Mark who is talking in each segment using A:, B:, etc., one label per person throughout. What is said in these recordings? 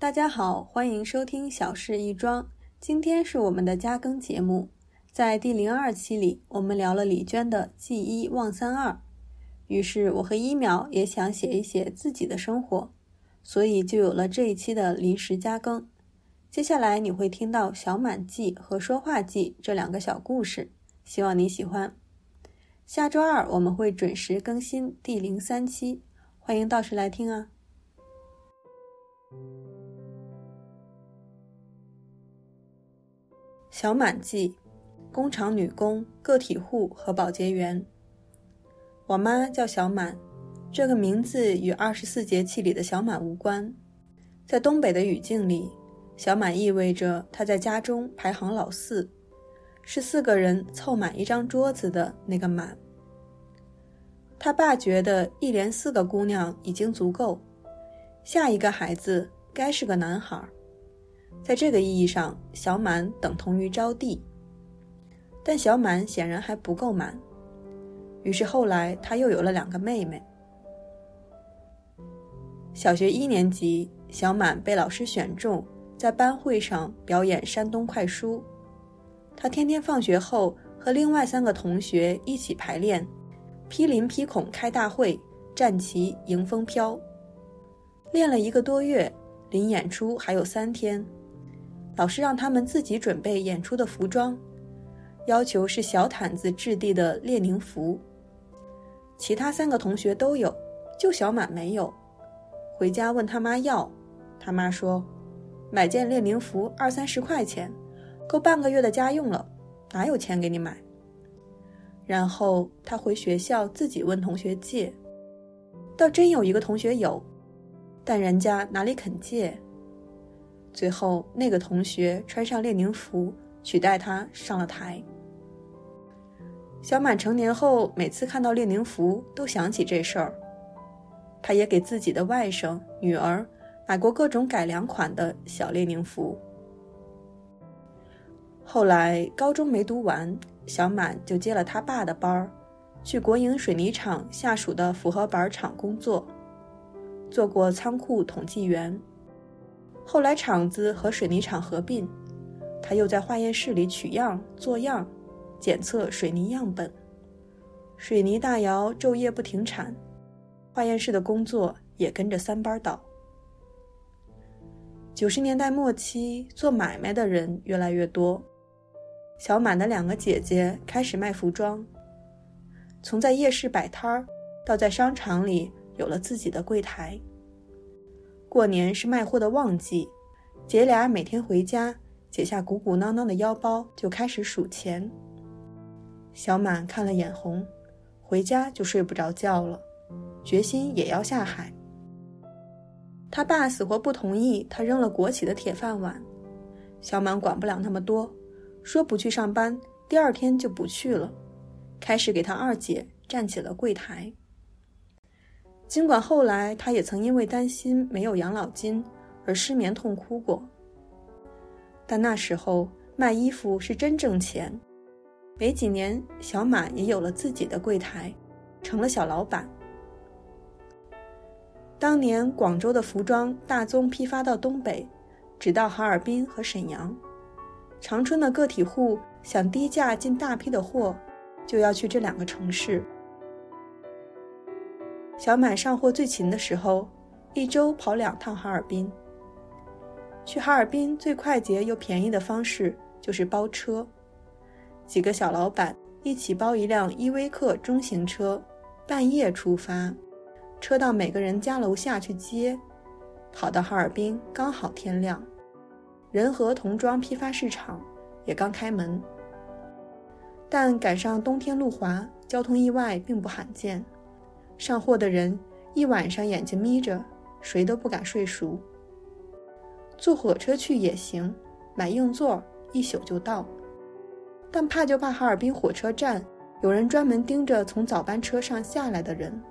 A: 大家好，欢迎收听《小事一桩》。今天是我们的加更节目，在第零二期里，我们聊了李娟的《记一忘三二》，于是我和一淼也想写一写自己的生活，所以就有了这一期的临时加更。接下来你会听到小满记和说话记这两个小故事，希望你喜欢。下周二我们会准时更新第零三期，欢迎到时来听啊。小满记，工厂女工、个体户和保洁员。我妈叫小满，这个名字与二十四节气里的小满无关。在东北的语境里，小满意味着她在家中排行老四，是四个人凑满一张桌子的那个满。他爸觉得一连四个姑娘已经足够，下一个孩子该是个男孩。在这个意义上，小满等同于招娣，但小满显然还不够满，于是后来他又有了两个妹妹。小学一年级，小满被老师选中，在班会上表演山东快书。他天天放学后和另外三个同学一起排练，批林批孔开大会，战旗迎风飘。练了一个多月，临演出还有三天。老师让他们自己准备演出的服装，要求是小毯子质地的列宁服。其他三个同学都有，就小满没有。回家问他妈要，他妈说：“买件列宁服二三十块钱，够半个月的家用了，哪有钱给你买？”然后他回学校自己问同学借，倒真有一个同学有，但人家哪里肯借。最后，那个同学穿上列宁服，取代他上了台。小满成年后，每次看到列宁服，都想起这事儿。他也给自己的外甥、女儿买过各种改良款的小列宁服。后来，高中没读完，小满就接了他爸的班儿，去国营水泥厂下属的复合板厂工作，做过仓库统计员。后来厂子和水泥厂合并，他又在化验室里取样、做样、检测水泥样本。水泥大窑昼夜不停产，化验室的工作也跟着三班倒。九十年代末期，做买卖的人越来越多，小满的两个姐姐开始卖服装，从在夜市摆摊儿，到在商场里有了自己的柜台。过年是卖货的旺季，姐俩每天回家，解下鼓鼓囊囊的腰包，就开始数钱。小满看了眼红，回家就睡不着觉了，决心也要下海。他爸死活不同意，他扔了国企的铁饭碗。小满管不了那么多，说不去上班，第二天就不去了，开始给他二姐站起了柜台。尽管后来他也曾因为担心没有养老金而失眠痛哭过，但那时候卖衣服是真挣钱。没几年，小满也有了自己的柜台，成了小老板。当年广州的服装大宗批发到东北，只到哈尔滨和沈阳。长春的个体户想低价进大批的货，就要去这两个城市。小满上货最勤的时候，一周跑两趟哈尔滨。去哈尔滨最快捷又便宜的方式就是包车，几个小老板一起包一辆依维柯中型车，半夜出发，车到每个人家楼下去接，跑到哈尔滨刚好天亮，仁和童装批发市场也刚开门。但赶上冬天路滑，交通意外并不罕见。上货的人一晚上眼睛眯着，谁都不敢睡熟。坐火车去也行，买硬座一宿就到。但怕就怕哈尔滨火车站有人专门盯着从早班车上下来的人，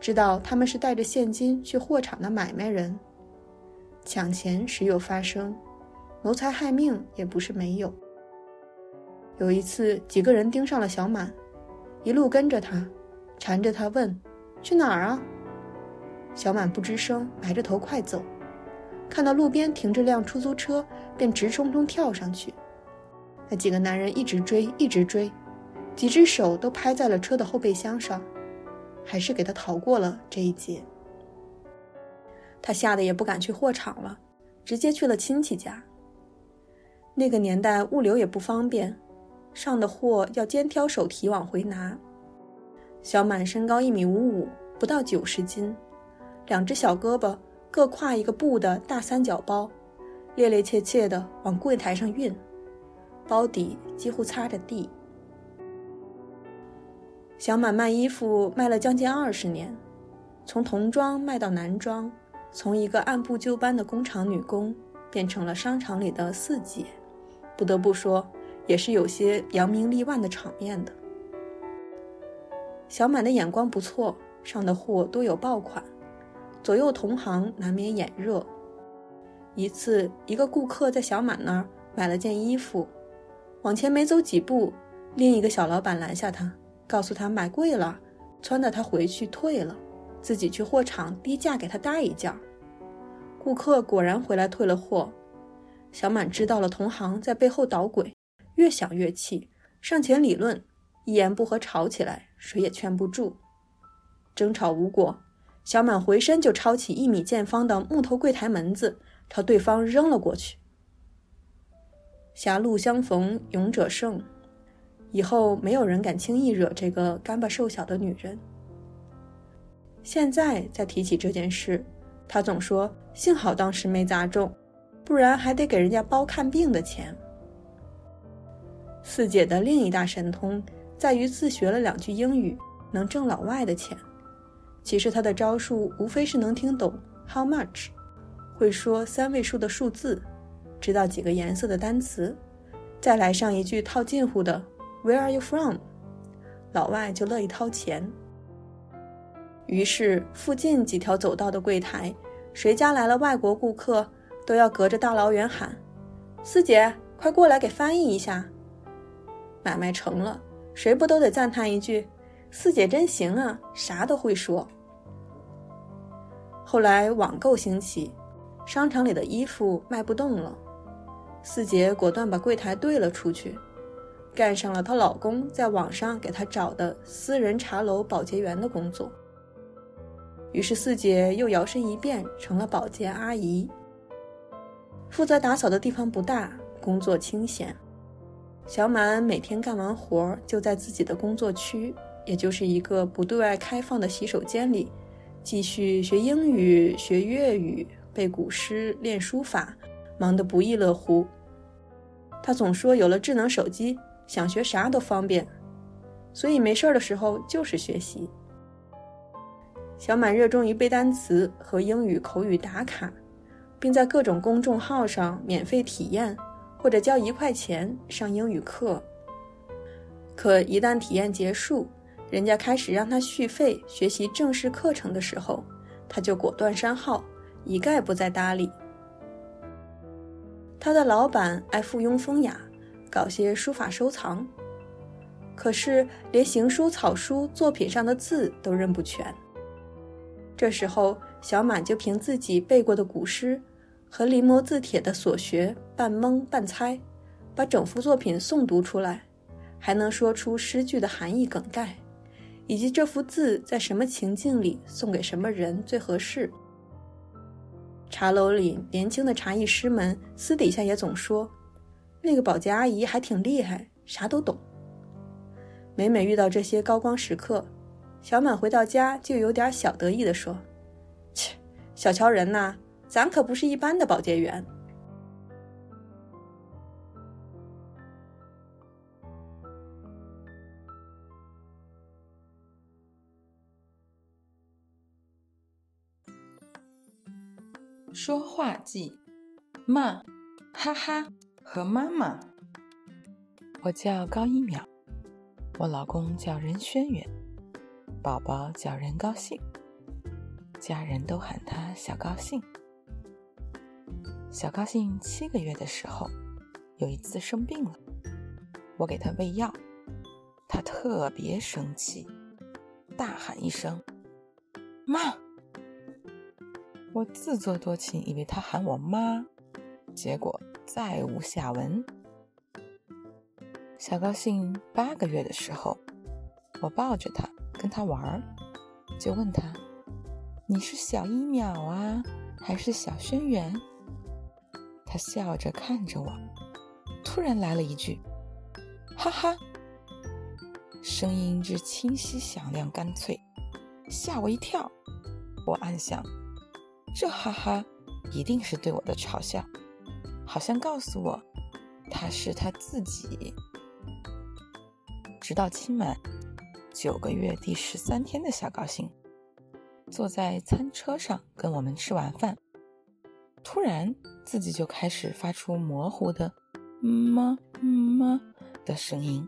A: 知道他们是带着现金去货场的买卖人。抢钱时有发生，谋财害命也不是没有。有一次，几个人盯上了小满，一路跟着他。缠着他问：“去哪儿啊？”小满不吱声，埋着头快走。看到路边停着辆出租车，便直冲冲跳上去。那几个男人一直追，一直追，几只手都拍在了车的后备箱上，还是给他逃过了这一劫。他吓得也不敢去货场了，直接去了亲戚家。那个年代物流也不方便，上的货要肩挑手提往回拿。小满身高一米五五，不到九十斤，两只小胳膊各挎一个布的大三角包，趔趔趄趄的往柜台上运，包底几乎擦着地。小满卖衣服卖了将近二十年，从童装卖到男装。从一个按部就班的工厂女工，变成了商场里的四姐，不得不说，也是有些扬名立万的场面的。小满的眼光不错，上的货都有爆款，左右同行难免眼热。一次，一个顾客在小满那儿买了件衣服，往前没走几步，另一个小老板拦下他，告诉他买贵了，穿的他回去退了。自己去货场低价给他搭一件，顾客果然回来退了货。小满知道了同行在背后捣鬼，越想越气，上前理论，一言不合吵起来，谁也劝不住。争吵无果，小满回身就抄起一米见方的木头柜台门子，朝对方扔了过去。狭路相逢勇者胜，以后没有人敢轻易惹这个干巴瘦小的女人。现在再提起这件事，他总说幸好当时没砸中，不然还得给人家包看病的钱。四姐的另一大神通在于自学了两句英语，能挣老外的钱。其实他的招数无非是能听懂 how much，会说三位数的数字，知道几个颜色的单词，再来上一句套近乎的 Where are you from？老外就乐意掏钱。于是，附近几条走道的柜台，谁家来了外国顾客，都要隔着大老远喊：“四姐，快过来给翻译一下。”买卖成了，谁不都得赞叹一句：“四姐真行啊，啥都会说。”后来网购兴起，商场里的衣服卖不动了，四姐果断把柜台兑了出去，干上了她老公在网上给她找的私人茶楼保洁员的工作。于是四姐又摇身一变成了保洁阿姨，负责打扫的地方不大，工作清闲。小满每天干完活儿就在自己的工作区，也就是一个不对外开放的洗手间里，继续学英语、学粤语、背古诗、练书法，忙得不亦乐乎。他总说有了智能手机，想学啥都方便，所以没事儿的时候就是学习。小满热衷于背单词和英语口语打卡，并在各种公众号上免费体验或者交一块钱上英语课。可一旦体验结束，人家开始让他续费学习正式课程的时候，他就果断删号，一概不再搭理。他的老板爱附庸风雅，搞些书法收藏，可是连行书、草书作品上的字都认不全。这时候，小满就凭自己背过的古诗和临摹字帖的所学，半蒙半猜，把整幅作品诵读出来，还能说出诗句的含义梗概，以及这幅字在什么情境里送给什么人最合适。茶楼里年轻的茶艺师们私底下也总说，那个保洁阿姨还挺厉害，啥都懂。每每遇到这些高光时刻。小满回到家就有点小得意地说：“切，小瞧人呐，咱可不是一般的保洁员。”
B: 说话记：妈、哈哈和妈妈。我叫高一淼，我老公叫任轩远。宝宝叫任高兴，家人都喊他小高兴。小高兴七个月的时候，有一次生病了，我给他喂药，他特别生气，大喊一声：“妈！”我自作多情，以为他喊我妈，结果再无下文。小高兴八个月的时候，我抱着他跟他玩儿，就问他：“你是小一秒啊，还是小轩辕？”他笑着看着我，突然来了一句：“哈哈。”声音之清晰、响亮、干脆，吓我一跳。我暗想，这哈哈一定是对我的嘲笑，好像告诉我他是他自己。直到今晚九个月第十三天的小高兴，坐在餐车上跟我们吃晚饭，突然自己就开始发出模糊的“妈妈”的声音。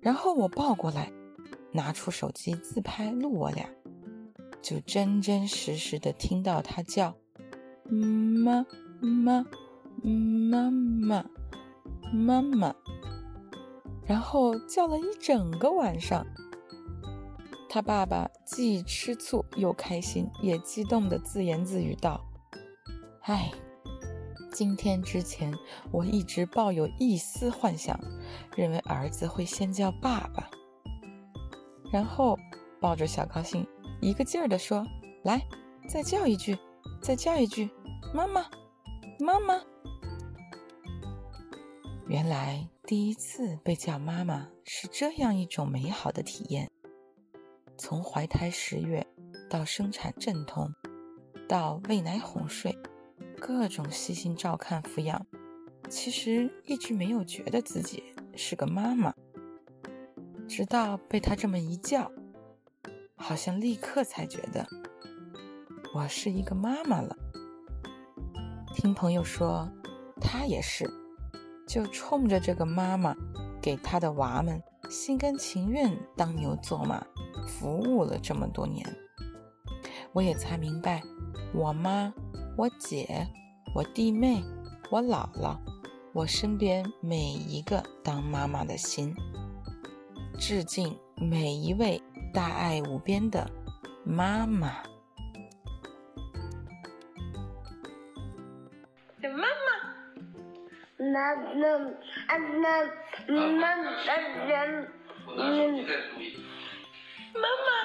B: 然后我抱过来，拿出手机自拍录我俩，就真真实实的听到他叫“妈妈妈妈妈妈”，然后叫了一整个晚上。他爸爸既吃醋又开心，也激动的自言自语道：“哎。”今天之前，我一直抱有一丝幻想，认为儿子会先叫爸爸，然后抱着小高兴，一个劲儿地说：“来，再叫一句，再叫一句，妈妈，妈妈。”原来第一次被叫妈妈是这样一种美好的体验。从怀胎十月到生产阵痛，到喂奶哄睡。各种细心照看抚养，其实一直没有觉得自己是个妈妈，直到被他这么一叫，好像立刻才觉得我是一个妈妈了。听朋友说，他也是，就冲着这个妈妈，给他的娃们心甘情愿当牛做马，服务了这么多年，我也才明白，我妈。我姐，我弟妹，我姥姥，我身边每一个当妈妈的心，致敬每一位大爱无边的妈妈。
C: 妈妈，妈妈，妈妈，妈妈，妈妈，妈妈。